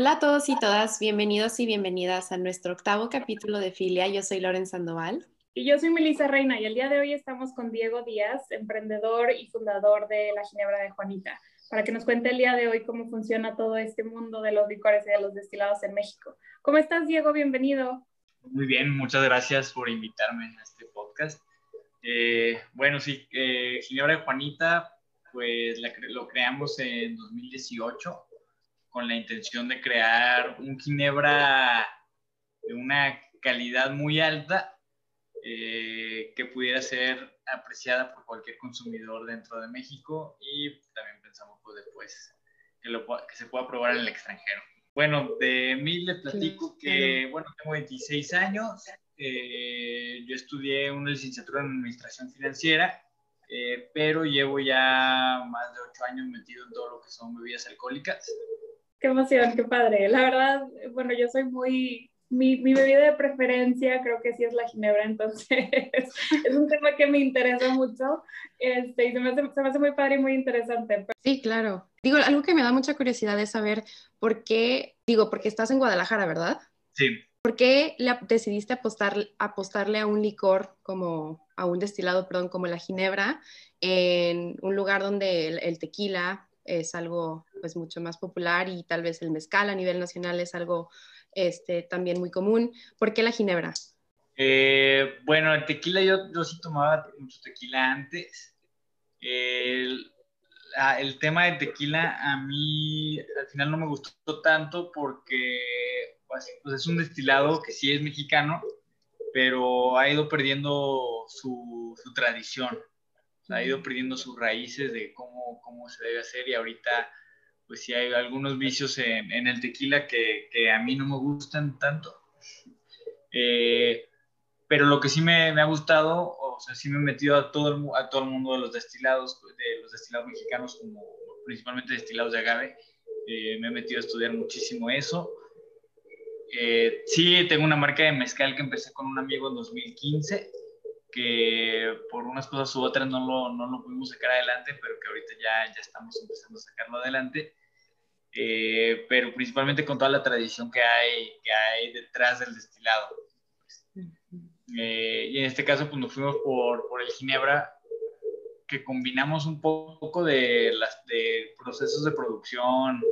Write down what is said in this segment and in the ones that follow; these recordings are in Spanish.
Hola a todos y todas, bienvenidos y bienvenidas a nuestro octavo capítulo de Filia. Yo soy Loren Sandoval. Y yo soy Melissa Reina y el día de hoy estamos con Diego Díaz, emprendedor y fundador de la Ginebra de Juanita, para que nos cuente el día de hoy cómo funciona todo este mundo de los licores y de los destilados en México. ¿Cómo estás, Diego? Bienvenido. Muy bien, muchas gracias por invitarme a este podcast. Eh, bueno, sí, eh, Ginebra de Juanita, pues lo creamos en 2018 con la intención de crear un ginebra de una calidad muy alta eh, que pudiera ser apreciada por cualquier consumidor dentro de México y también pensamos pues, después que, lo, que se pueda probar en el extranjero. Bueno, de mí le platico que, bueno, tengo 26 años, eh, yo estudié una licenciatura en Administración Financiera, eh, pero llevo ya más de 8 años metido en todo lo que son bebidas alcohólicas. Qué emoción, qué padre. La verdad, bueno, yo soy muy, mi, mi, bebida de preferencia creo que sí es la ginebra, entonces es un tema que me interesa mucho este, y se me, hace, se me hace muy padre y muy interesante. Sí, claro. Digo, algo que me da mucha curiosidad es saber por qué, digo, porque estás en Guadalajara, ¿verdad? Sí. ¿Por qué le, decidiste apostar, apostarle a un licor como, a un destilado, perdón, como la ginebra, en un lugar donde el tequila es algo pues mucho más popular y tal vez el mezcal a nivel nacional es algo este, también muy común. ¿Por qué la ginebra? Eh, bueno, el tequila yo, yo sí tomaba mucho tequila antes. El, el, tema de tequila a mí al final no me gustó tanto porque pues, pues es un destilado que sí es mexicano, pero ha ido perdiendo su, su tradición ha ido perdiendo sus raíces de cómo, cómo se debe hacer y ahorita pues sí hay algunos vicios en, en el tequila que, que, a mí no me gustan tanto. Eh, pero lo que sí me, me, ha gustado, o sea, sí me he metido a todo, el, a todo el mundo de los destilados, de los destilados mexicanos, como principalmente destilados de agave. Eh, me he metido a estudiar muchísimo eso. Eh, sí, tengo una marca de mezcal que empecé con un amigo en 2015 que por unas cosas u otras no lo, no lo pudimos sacar adelante, pero que ahorita ya, ya estamos empezando a sacarlo adelante. Eh, pero principalmente con toda la tradición que hay, que hay detrás del destilado. Eh, y en este caso, pues nos fuimos por, por el Ginebra, que combinamos un poco de, las, de procesos de producción,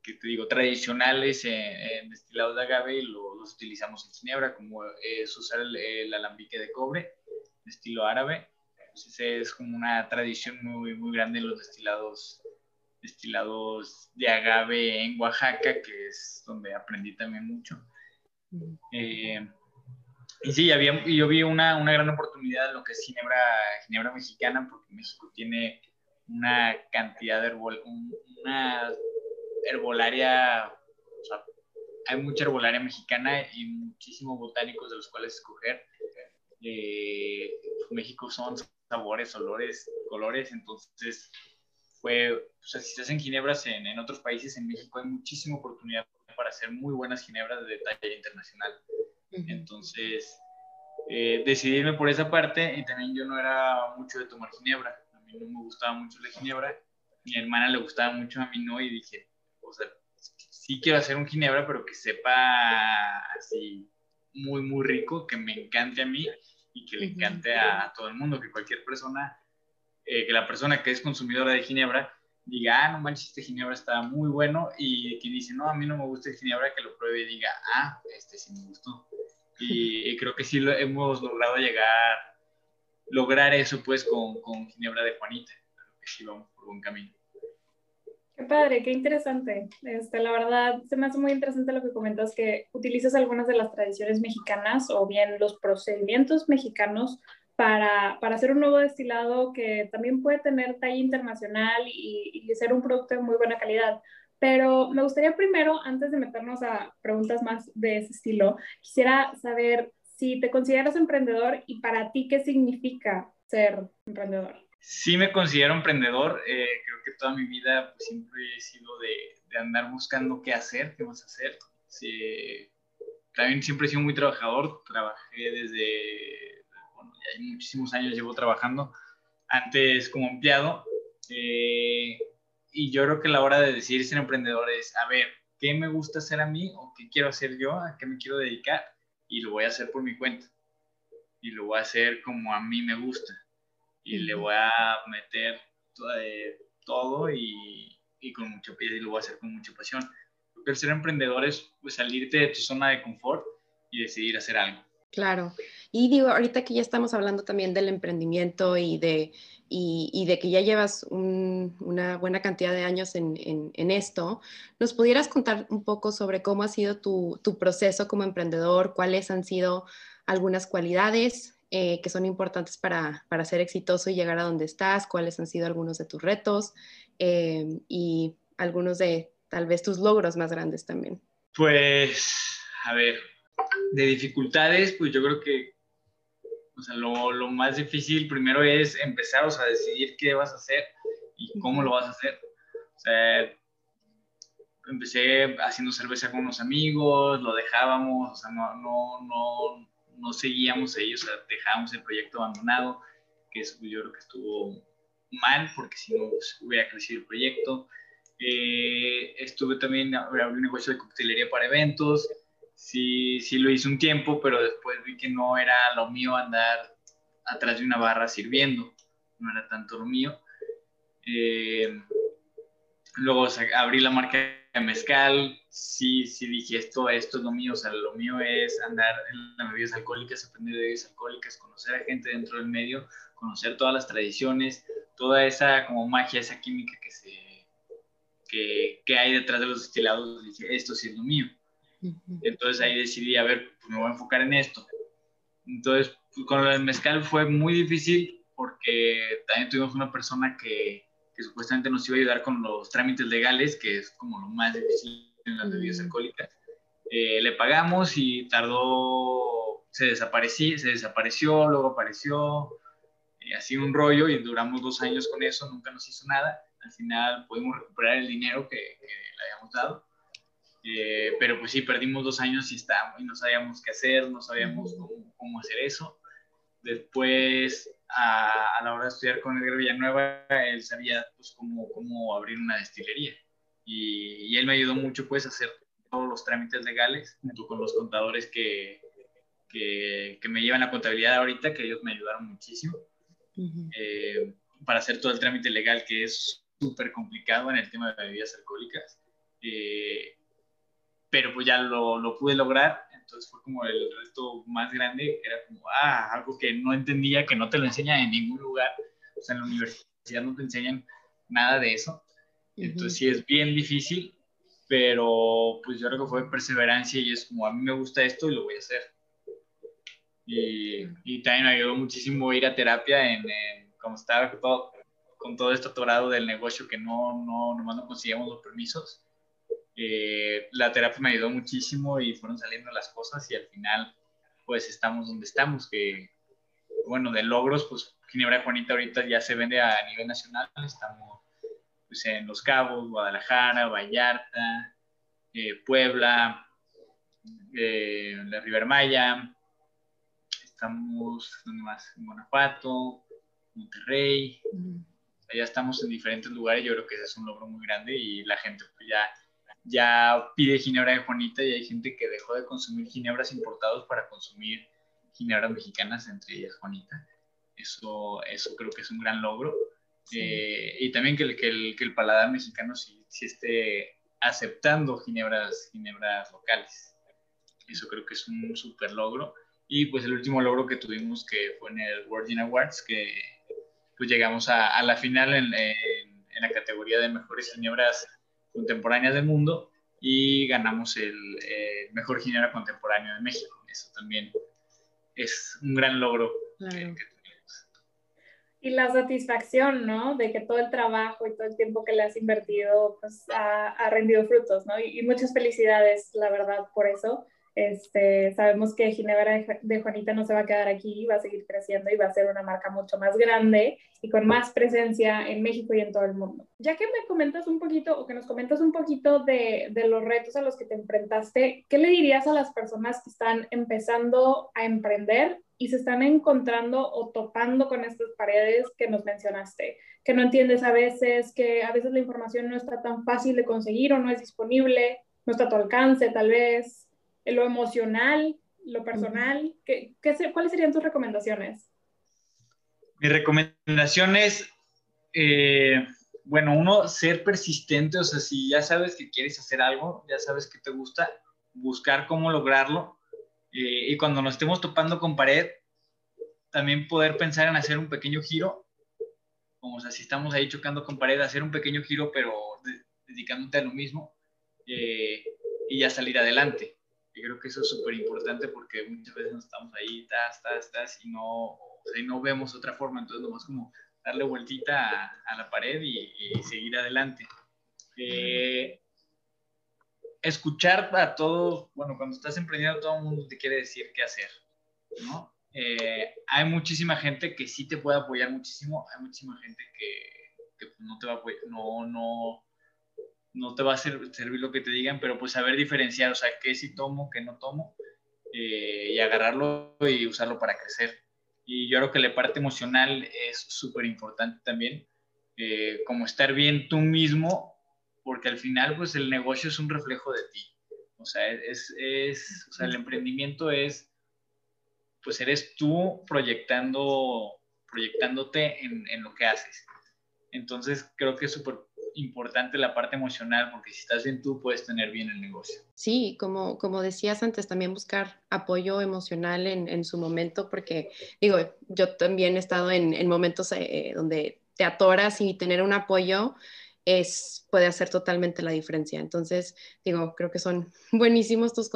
que te digo, tradicionales en, destilados de agave y los utilizamos en Ginebra, como es usar el, el alambique de cobre de estilo árabe. Entonces es como una tradición muy, muy grande en los destilados, destilados de agave en Oaxaca, que es donde aprendí también mucho. Eh, y sí, había, yo vi una, una, gran oportunidad en lo que es Ginebra, Ginebra mexicana, porque México tiene una cantidad de herbol, una herbolaria, o sea, hay mucha herbolaria mexicana y muchísimos botánicos de los cuales escoger eh, México son sabores, olores, colores, entonces fue, o sea, si estás en ginebras en, en, otros países, en México hay muchísima oportunidad para hacer muy buenas ginebras de talla internacional. Entonces, eh, decidirme por esa parte y también yo no era mucho de tomar ginebra, a mí no me gustaba mucho la ginebra, mi hermana le gustaba mucho, a mí no, y dije, o sea, sí quiero hacer un ginebra, pero que sepa así muy, muy rico, que me encante a mí y que le encante a, todo el mundo, que cualquier persona, eh, que la persona que es consumidora de Ginebra diga, ah, no manches, este Ginebra está muy bueno, y quien dice, no, a mí no me gusta el Ginebra, que lo pruebe y diga, ah, este sí me gustó. Y, creo que sí lo, hemos logrado llegar, lograr eso pues con, con Ginebra de Juanita, creo que sí vamos por buen camino. Qué padre, qué interesante. Este, la verdad, se me hace muy interesante lo que comentas, que utilizas algunas de las tradiciones mexicanas o bien los procedimientos mexicanos para, para hacer un nuevo destilado que también puede tener talla internacional y, y ser un producto de muy buena calidad. Pero me gustaría primero, antes de meternos a preguntas más de ese estilo, quisiera saber si te consideras emprendedor y para ti qué significa ser emprendedor. Sí me considero emprendedor, eh, creo que toda mi vida pues, siempre he sido de, de, andar buscando qué hacer, qué a hacer. También siempre he sido muy trabajador, trabajé desde, bueno, ya muchísimos años llevo trabajando, antes como empleado, eh, y yo creo que la hora de decidir ser emprendedor es, a ver, qué me gusta hacer a mí o qué quiero hacer yo, a qué me quiero dedicar y lo voy a hacer por mi cuenta. Y lo voy a hacer como a mí me gusta. Y le voy a meter todo, y, y, con mucho, y lo voy a hacer con mucha pasión. Porque el ser emprendedor es pues, salirte de tu zona de confort y decidir hacer algo. Claro. Y digo, ahorita que ya estamos hablando también del emprendimiento y de, y, de que ya llevas una buena cantidad de años en, esto, ¿nos pudieras contar un poco sobre cómo ha sido tu, proceso como emprendedor? ¿Cuáles han sido algunas cualidades eh, que son importantes para, ser exitoso y llegar a donde estás? ¿Cuáles han sido algunos de tus retos? Eh, y algunos de tal vez tus logros más grandes también. Pues, a ver, de dificultades, pues yo creo que o sea, lo, lo, más difícil primero es empezar, o sea, decidir qué vas a hacer y cómo lo vas a hacer. O sea, empecé haciendo cerveza con unos amigos, lo dejábamos, o sea, no, no, no, no seguíamos ellos, o sea, dejábamos el proyecto abandonado, que eso yo creo que estuvo mal, porque si no pues, hubiera crecido el proyecto. Eh, estuve también, abrí un negocio de coctelería para eventos, sí, sí lo hice un tiempo, pero después vi que no era lo mío andar atrás de una barra sirviendo, no era tanto lo mío. Eh, luego abrí la marca mezcal, sí, sí dije esto, esto es lo mío, o sea, lo mío es andar en las bebidas alcohólicas, aprender de bebidas alcohólicas, conocer a gente dentro del medio, conocer todas las tradiciones, toda esa como magia, esa química que se que, que hay detrás de los destilados, dije, esto sí es lo mío. Entonces ahí decidí, a ver, pues me voy a enfocar en esto. Entonces, pues, con el mezcal fue muy difícil porque también tuvimos una persona que, que, supuestamente nos iba a ayudar con los trámites legales, que es como lo más difícil en las bebidas alcohólicas. Eh, le pagamos y tardó, se desapareció, se desapareció, luego apareció, eh, así un rollo y duramos dos años con eso, nunca nos hizo nada. Al final pudimos recuperar el dinero que, que le habíamos dado eh, pero pues sí, perdimos dos años y, está, y no sabíamos qué hacer, no sabíamos cómo, cómo hacer eso. Después, a, a, la hora de estudiar con Edgar Villanueva, él sabía pues cómo, cómo abrir una destilería. Y, y, él me ayudó mucho pues a hacer todos los trámites legales, junto con los contadores que, que, que me llevan la contabilidad ahorita, que ellos me ayudaron muchísimo. eh, para hacer todo el trámite legal que es súper complicado en el tema de bebidas alcohólicas. Eh, pero pues ya lo, lo, pude lograr, entonces fue como el reto más grande, era como, ah, algo que no entendía, que no te lo enseñan en ningún lugar, o sea, en la universidad no te enseñan nada de eso, entonces sí es bien difícil, pero pues yo creo que fue perseverancia y es como, a mí me gusta esto y lo voy a hacer. Y, y también me ayudó muchísimo ir a terapia en, como estaba todo, con todo esto atorado del negocio que no, no, nomás no conseguíamos los permisos eh, la terapia me ayudó muchísimo y fueron saliendo las cosas y al final pues estamos donde estamos, que bueno, de logros, pues Ginebra Juanita ahorita ya se vende a nivel nacional, estamos pues, en Los Cabos, Guadalajara, Vallarta, eh, Puebla, eh, la River Maya, estamos ¿dónde más? en Guanajuato, Monterrey, ya estamos en diferentes lugares, yo creo que ese es un logro muy grande y la gente pues, ya ya pide ginebra de Juanita y hay gente que dejó de consumir ginebras importados para consumir ginebras mexicanas, entre ellas Juanita. Eso, eso creo que es un gran logro. Eh, y también que el, que, el, que el paladar mexicano sí, sí, esté aceptando ginebras, ginebras locales. Eso creo que es un súper logro. Y pues el último logro que tuvimos que fue en el World Awards, que pues llegamos a, a la final en, en, en, la categoría de mejores ginebras contemporáneas del mundo y ganamos el mejor ginebra contemporáneo de México. Eso también es un gran logro Y la satisfacción, ¿no? De que todo el trabajo y todo el tiempo que le has invertido, pues ha, ha rendido frutos, ¿no? Y, y, muchas felicidades, la verdad, por eso. Este, sabemos que Ginebra de Juanita no se va a quedar aquí, va a seguir creciendo y va a ser una marca mucho más grande y con más presencia en México y en todo el mundo. Ya que me comentas un poquito o que nos comentas un poquito de, de los retos a los que te enfrentaste, ¿qué le dirías a las personas que están empezando a emprender y se están encontrando o topando con estas paredes que nos mencionaste? Que no entiendes a veces, que a veces la información no está tan fácil de conseguir o no es disponible no está a tu alcance, tal vez, lo emocional, lo personal. ¿Qué, qué, ¿Cuáles serían tus recomendaciones? Mi recomendación es, eh, bueno, uno, ser persistente, o sea, si ya sabes que quieres hacer algo, ya sabes que te gusta, buscar cómo lograrlo. Eh, y cuando nos estemos topando con pared, también poder pensar en hacer un pequeño giro, como o sea, si estamos ahí chocando con pared, hacer un pequeño giro, pero dedicándote a lo mismo eh, y ya salir adelante. Y creo que eso es súper importante porque muchas veces nos estamos ahí, tas, tas, tas, y no, o sea, no vemos otra forma, entonces nomás como darle vueltita a, la pared y, seguir adelante. Eh, escuchar a todos, bueno, cuando estás emprendiendo todo el mundo te quiere decir qué hacer, ¿no? Eh, hay muchísima gente que sí te puede apoyar muchísimo, hay muchísima gente que, no te va a apoyar, no, no, no te va a servir lo que te digan, pero pues saber diferenciar, o sea, qué sí tomo, qué no tomo, eh, y agarrarlo y usarlo para crecer. Y yo creo que la parte emocional es súper importante también, eh, como estar bien tú mismo, porque al final pues el negocio es un reflejo de ti. O sea, es, es o sea, el emprendimiento es, pues eres tú proyectando, proyectándote en, en lo que haces. Entonces creo que es súper importante la parte emocional, porque si estás bien tú, puedes tener bien el negocio. Sí, como, como decías antes, también buscar apoyo emocional en, en su momento, porque digo, yo también he estado en, en momentos eh, donde te atoras y tener un apoyo es, puede hacer totalmente la diferencia. Entonces, digo, creo que son buenísimos tus,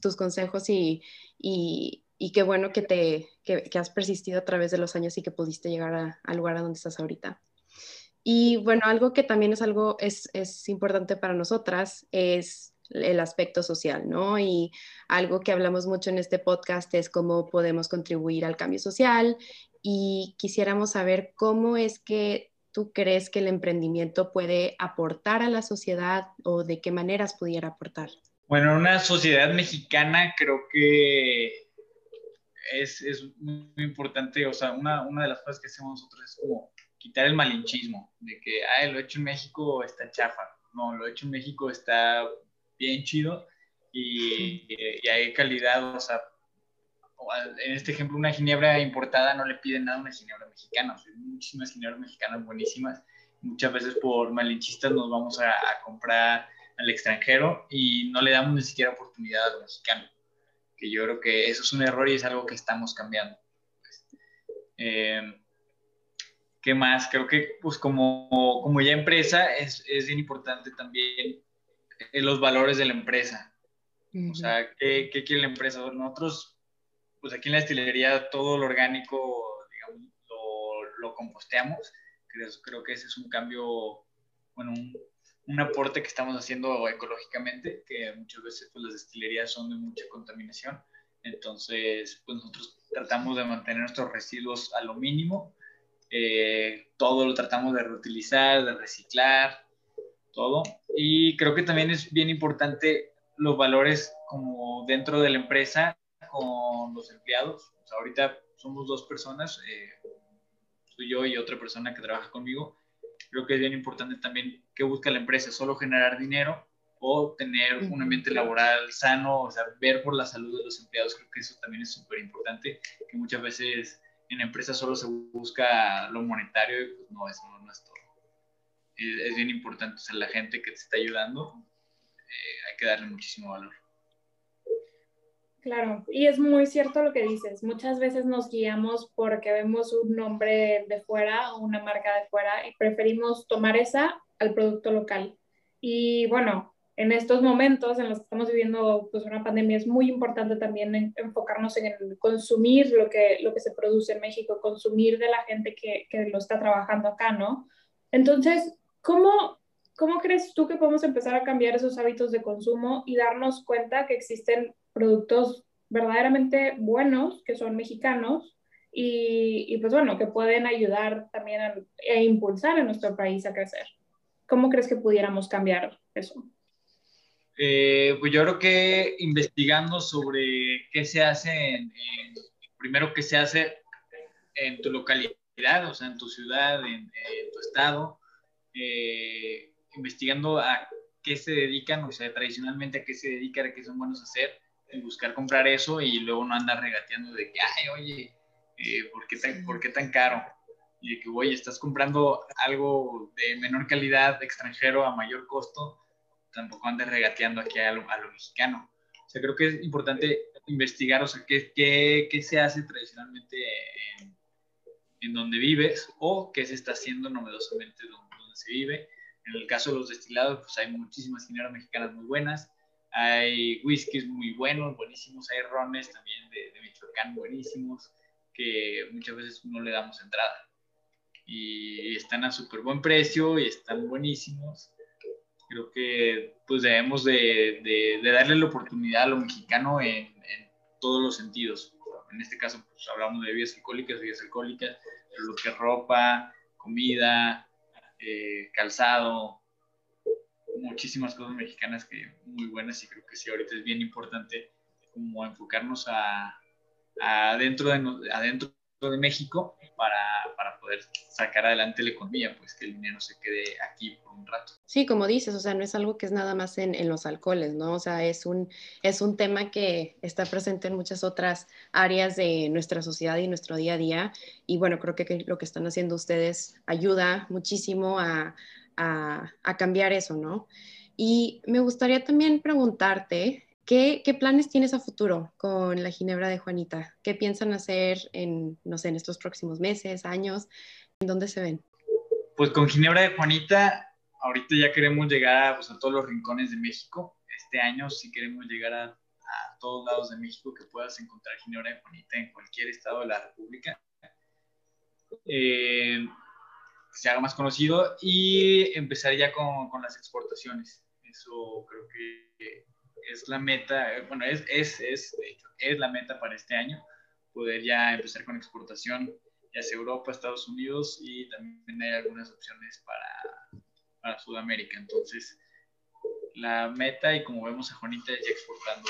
tus consejos y, y, y, qué bueno que, te, que, que, has persistido a través de los años y que pudiste llegar al lugar a donde estás ahorita. Y bueno, algo que también es algo, es, es importante para nosotras es el aspecto social, ¿no? Y algo que hablamos mucho en este podcast es cómo podemos contribuir al cambio social y quisiéramos saber cómo es que tú crees que el emprendimiento puede aportar a la sociedad o de qué maneras pudiera aportar. Bueno, en una sociedad mexicana creo que es, es muy importante, o sea, una, una de las cosas que hacemos nosotros es quitar el malinchismo de que, ay, lo hecho en México está chafa. No, lo hecho en México está bien chido y, y, hay calidad, o sea, en este ejemplo, una ginebra importada no le piden nada a una ginebra mexicana. hay muchísimas ginebras mexicanas buenísimas. Muchas veces por malinchistas nos vamos a, comprar al extranjero y no le damos ni siquiera oportunidad a los mexicanos. Que yo creo que eso es un error y es algo que estamos cambiando. Eh, ¿Qué más? Creo que pues como, como ya empresa es, es bien importante también eh, los valores de la empresa. O sea, ¿qué, ¿qué, quiere la empresa? Nosotros, pues aquí en la destilería todo lo orgánico, digamos, lo, lo composteamos. Creo, creo, que ese es un cambio, bueno, un, un, aporte que estamos haciendo ecológicamente, que muchas veces pues, las destilerías son de mucha contaminación. Entonces, pues nosotros tratamos de mantener nuestros residuos a lo mínimo eh, todo lo tratamos de reutilizar, de reciclar, todo. Y creo que también es bien importante los valores como dentro de la empresa con los empleados. ahorita somos dos personas, eh, soy yo y otra persona que trabaja conmigo. Creo que es bien importante también que busca la empresa, solo generar dinero o tener un ambiente laboral sano, o sea, ver por la salud de los empleados. Creo que eso también es súper importante, que muchas veces en empresas solo se busca lo monetario y pues no, eso no, es todo. Es, bien importante, o sea, la gente que te está ayudando, eh, hay que darle muchísimo valor. Claro, y es muy cierto lo que dices. Muchas veces nos guiamos porque vemos un nombre de fuera o una marca de fuera y preferimos tomar esa al producto local. Y bueno, en estos momentos en los que estamos viviendo pues, una pandemia es muy importante también enfocarnos en consumir lo que, lo que se produce en México, consumir de la gente que, que lo está trabajando acá, ¿no? Entonces, ¿cómo, ¿cómo crees tú que podemos empezar a cambiar esos hábitos de consumo y darnos cuenta que existen productos verdaderamente buenos, que son mexicanos, y, y pues bueno, que pueden ayudar también a, a impulsar a nuestro país a crecer? ¿Cómo crees que pudiéramos cambiar eso? Eh, pues yo creo que investigando sobre qué se hace, en, primero qué se hace en tu localidad, o sea, en tu ciudad, en, tu estado, eh, investigando a qué se dedican, o sea, tradicionalmente a qué se dedican, a qué son buenos a hacer, y buscar comprar eso y luego no andar regateando de que, ay, oye, eh, ¿por, qué tan, ¿por qué tan caro? Y de que, oye, estás comprando algo de menor calidad, extranjero, a mayor costo, tampoco andes regateando aquí a lo, a lo mexicano. O sea, creo que es importante investigar, o sea, qué, qué, qué se hace tradicionalmente en, en, donde vives o qué se está haciendo novedosamente donde, donde, se vive. En el caso de los destilados, pues hay muchísimas gineras mexicanas muy buenas, hay whiskies muy buenos, buenísimos, hay rones también de, de Michoacán buenísimos, que muchas veces no le damos entrada. Y están a súper buen precio y están buenísimos creo que pues debemos de, de, darle la oportunidad a lo mexicano en, todos los sentidos. En este caso, pues hablamos de bebidas alcohólicas, bebidas alcohólicas, pero lo que es ropa, comida, eh, calzado, muchísimas cosas mexicanas que muy buenas y creo que sí, ahorita es bien importante como enfocarnos a, a adentro, de, adentro de México para, para, poder sacar adelante la economía, pues que el dinero se quede aquí por un rato. Sí, como dices, o sea, no es algo que es nada más en, en, los alcoholes, ¿no? O sea, es un, es un tema que está presente en muchas otras áreas de nuestra sociedad y nuestro día a día. Y bueno, creo que, lo que están haciendo ustedes ayuda muchísimo a, a, a cambiar eso, ¿no? Y me gustaría también preguntarte, ¿Qué, ¿Qué, planes tienes a futuro con la Ginebra de Juanita? ¿Qué piensan hacer en, no sé, en estos próximos meses, años? ¿En dónde se ven? Pues con Ginebra de Juanita, ahorita ya queremos llegar a, pues, a todos los rincones de México. Este año sí queremos llegar a, a, todos lados de México que puedas encontrar Ginebra de Juanita en cualquier estado de la República. Eh, se haga más conocido y empezar ya con, con las exportaciones. Eso creo que es la meta, bueno, es, es, es, de hecho, es la meta para este año, poder ya empezar con exportación, sea Europa, Estados Unidos y también hay algunas opciones para, para Sudamérica. Entonces, la meta, y como vemos a Juanita, ya exportando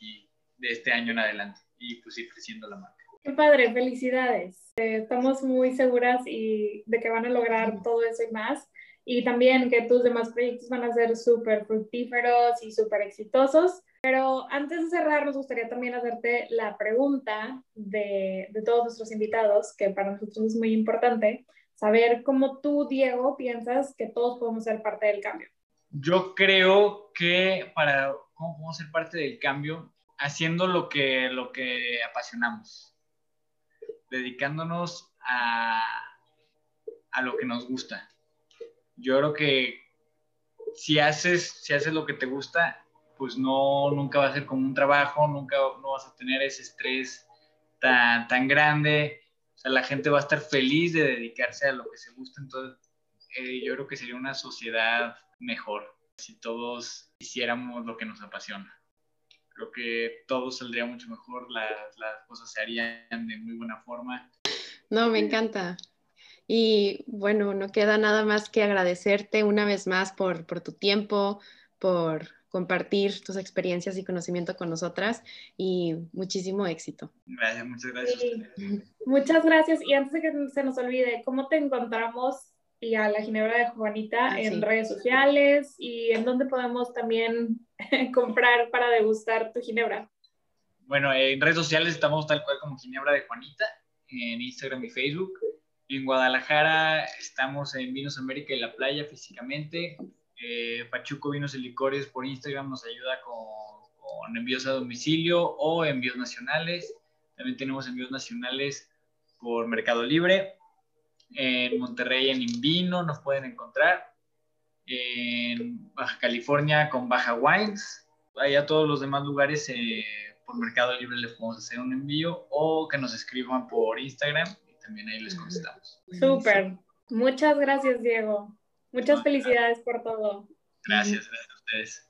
y de este año en adelante y pues ir creciendo la marca. Qué padre, felicidades. Eh, estamos muy seguras y de que van a lograr todo eso y más y también que tus demás proyectos van a ser súper fructíferos y súper exitosos. Pero antes de cerrar, nos gustaría también hacerte la pregunta de, de, todos nuestros invitados, que para nosotros es muy importante, saber cómo tú, Diego, piensas que todos podemos ser parte del cambio. Yo creo que para cómo podemos ser parte del cambio, haciendo lo que, lo que apasionamos, dedicándonos a, a lo que nos gusta yo creo que si haces, si haces lo que te gusta, pues no, nunca va a ser como un trabajo, nunca no vas a tener ese estrés tan, tan grande. O sea, la gente va a estar feliz de dedicarse a lo que se gusta. Entonces, eh, yo creo que sería una sociedad mejor si todos hiciéramos lo que nos apasiona. Creo que todo saldría mucho mejor, las, las cosas se harían de muy buena forma. No, me encanta. Y bueno, no queda nada más que agradecerte una vez más por, por tu tiempo, por compartir tus experiencias y conocimiento con nosotras y muchísimo éxito. Gracias, muchas gracias. Sí. Muchas gracias. Y antes de que se nos olvide, ¿cómo te encontramos y a la Ginebra de Juanita ah, en sí. redes sociales y en dónde podemos también comprar para degustar tu Ginebra? Bueno, en redes sociales estamos tal cual como Ginebra de Juanita, en Instagram y Facebook. En Guadalajara estamos en Vinos América y la Playa físicamente. Eh, Pachuco Vinos y Licores por Instagram nos ayuda con, envíos a domicilio o envíos nacionales. También tenemos envíos nacionales por Mercado Libre. En Monterrey en Invino nos pueden encontrar. En Baja California con Baja Wines. Allá todos los demás lugares eh, por Mercado Libre les podemos hacer un envío o que nos escriban por Instagram también ahí les contestamos. Súper. Muchas gracias, Diego. Muchas felicidades por todo. Gracias, gracias a ustedes.